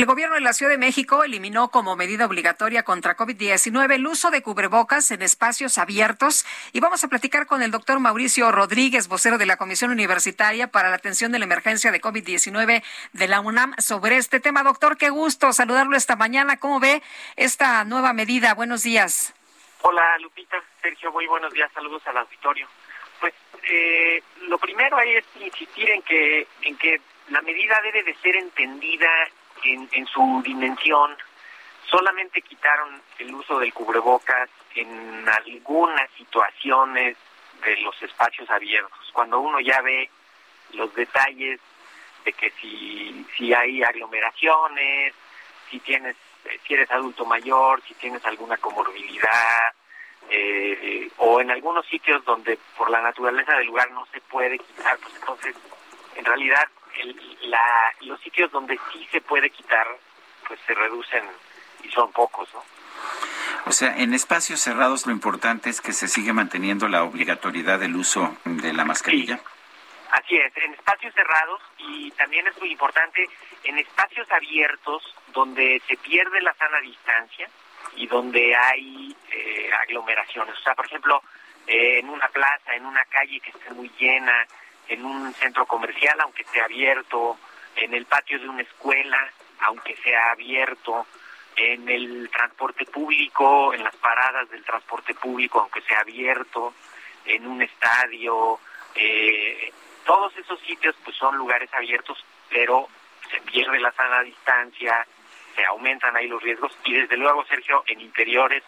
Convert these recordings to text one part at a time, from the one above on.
El gobierno de la Ciudad de México eliminó como medida obligatoria contra COVID-19 el uso de cubrebocas en espacios abiertos y vamos a platicar con el doctor Mauricio Rodríguez, vocero de la Comisión Universitaria para la Atención de la Emergencia de COVID-19 de la UNAM sobre este tema. Doctor, qué gusto saludarlo esta mañana. ¿Cómo ve esta nueva medida? Buenos días. Hola Lupita, Sergio, muy buenos días. Saludos al auditorio. Pues eh, lo primero es insistir en que, en que la medida debe de ser entendida en, en su dimensión, solamente quitaron el uso del cubrebocas en algunas situaciones de los espacios abiertos. Cuando uno ya ve los detalles de que si, si hay aglomeraciones, si tienes, si eres adulto mayor, si tienes alguna comorbilidad, eh, o en algunos sitios donde por la naturaleza del lugar no se puede quitar, pues entonces en realidad la, los sitios donde sí se puede quitar, pues se reducen y son pocos, ¿no? O sea, en espacios cerrados lo importante es que se sigue manteniendo la obligatoriedad del uso de la mascarilla. Así es, en espacios cerrados y también es muy importante en espacios abiertos donde se pierde la sana distancia y donde hay eh, aglomeraciones. O sea, por ejemplo, eh, en una plaza, en una calle que esté muy llena, en un centro comercial, aunque sea abierto, en el patio de una escuela, aunque sea abierto, en el transporte público, en las paradas del transporte público, aunque sea abierto, en un estadio, eh, todos esos sitios pues son lugares abiertos, pero se pierde la sana distancia, se aumentan ahí los riesgos y desde luego, Sergio, en interiores,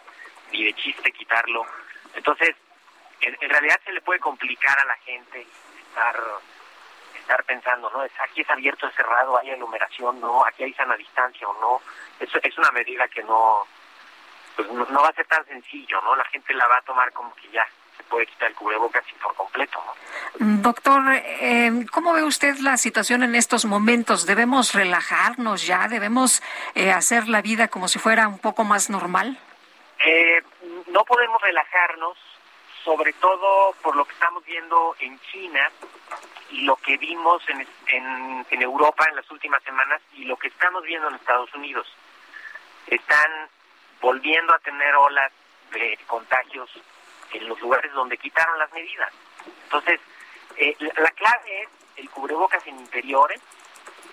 ni de chiste quitarlo. Entonces, en, en realidad se le puede complicar a la gente estar estar pensando, ¿no? Es, aquí es abierto, es cerrado, hay aglomeración, no, aquí hay sana distancia o no. Es, es una medida que no, pues no, va a ser tan sencillo, ¿no? La gente la va a tomar como que ya se puede quitar el cubrebocas y por completo, ¿no? Doctor, eh, ¿cómo ve usted la situación en estos momentos? ¿Debemos relajarnos ya? ¿Debemos eh, hacer la vida como si fuera un poco más normal? Eh, no podemos relajarnos sobre todo por lo que estamos viendo en China y lo que vimos en, en, en Europa en las últimas semanas y lo que estamos viendo en Estados Unidos. Están volviendo a tener olas de contagios en los lugares donde quitaron las medidas. Entonces, eh, la, clave es el cubrebocas en interiores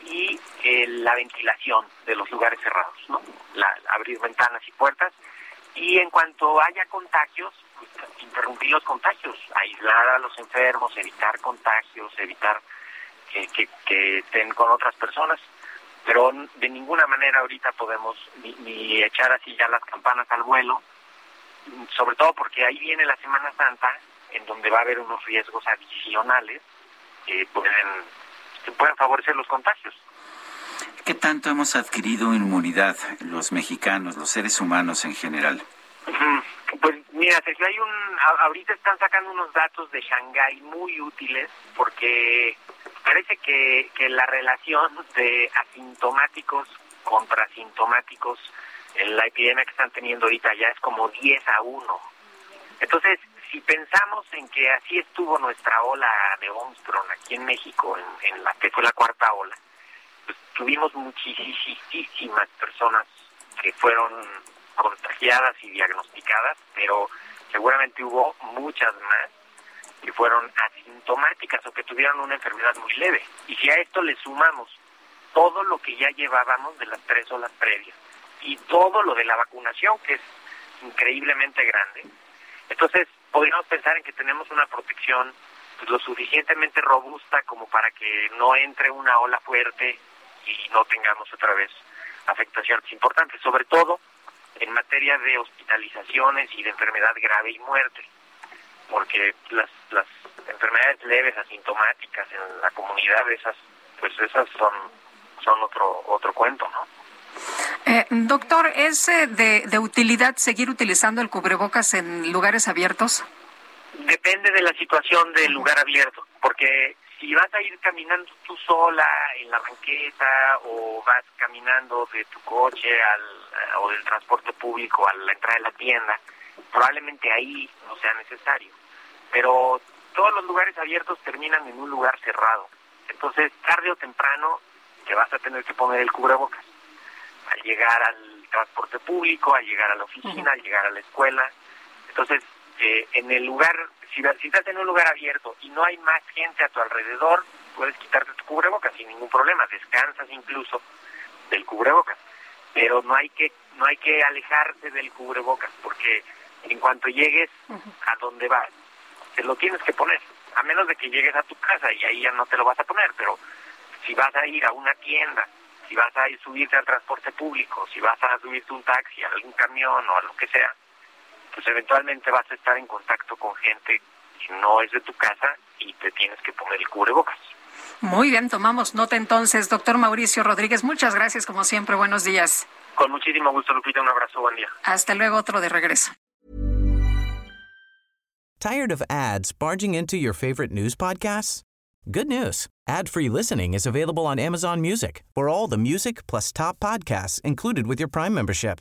y eh, la ventilación de los lugares cerrados, ¿no? La, abrir ventanas y puertas. Y en cuanto haya contagios, interrumpir los contagios, aislar a los enfermos, evitar contagios, evitar que, que, estén con otras personas. Pero de ninguna manera ahorita podemos ni, echar así ya las campanas al vuelo, sobre todo porque ahí viene la Semana Santa, en donde va a haber unos riesgos adicionales que pueden, que pueden favorecer los contagios. ¿Qué tanto hemos adquirido inmunidad los mexicanos, los seres humanos en general? Pues mira, Sergio, hay un, ahorita están sacando unos datos de Shanghái muy útiles porque parece que, que la relación de asintomáticos contra asintomáticos en la epidemia que están teniendo ahorita ya es como 10 a 1. Entonces, si pensamos en que así estuvo nuestra ola de Omicron aquí en México, en, en la que fue la cuarta ola, pues tuvimos muchísimas personas que fueron y diagnosticadas, pero seguramente hubo muchas más que fueron asintomáticas o que tuvieron una enfermedad muy leve. Y si a esto le sumamos todo lo que ya llevábamos de las tres olas previas y todo lo de la vacunación, que es increíblemente grande. Entonces, podríamos pensar en que tenemos una protección pues, lo suficientemente robusta como para que no entre una ola fuerte y no tengamos otra vez afectaciones importantes, sobre todo en materia de hospitalizaciones y de enfermedad grave y muerte, porque las, las enfermedades leves asintomáticas en la comunidad esas pues esas son son otro otro cuento, ¿no? Eh, doctor, ¿es eh, de, de utilidad seguir utilizando el cubrebocas en lugares abiertos? Depende de la situación del lugar abierto, porque si vas a ir caminando tú sola en la banqueta o vas caminando de tu coche al, o del transporte público a la entrada de la tienda, probablemente ahí no sea necesario. Pero todos los lugares abiertos terminan en un lugar cerrado. Entonces, tarde o temprano te vas a tener que poner el cubrebocas. Al llegar al transporte público, al llegar a la oficina, al llegar a la escuela. Entonces, eh, en el lugar, si, si estás en un lugar abierto y no hay más gente a tu alrededor, puedes quitarte tu cubrebocas sin ningún problema, descansas incluso del cubrebocas, pero no hay que no hay que alejarse del cubrebocas porque en cuanto llegues a donde vas, te lo tienes que poner, a menos de que llegues a tu casa y ahí ya no te lo vas a poner, pero si vas a ir a una tienda, si vas a ir subirte al transporte público, si vas a subirte un taxi, a algún camión o a lo que sea, pues eventualmente vas a estar en contacto con gente que no es de tu casa y te tienes que poner el cubrebocas. Muy bien, tomamos nota entonces. Doctor Mauricio Rodríguez, muchas gracias como siempre. Buenos días. Con muchísimo gusto, Lupita. Un abrazo. Buen día. Hasta luego, otro de regreso. Tired of ads barging into your favorite news podcasts? Good news. Ad-free listening is available on Amazon Music for all the music plus top podcasts included with your Prime membership.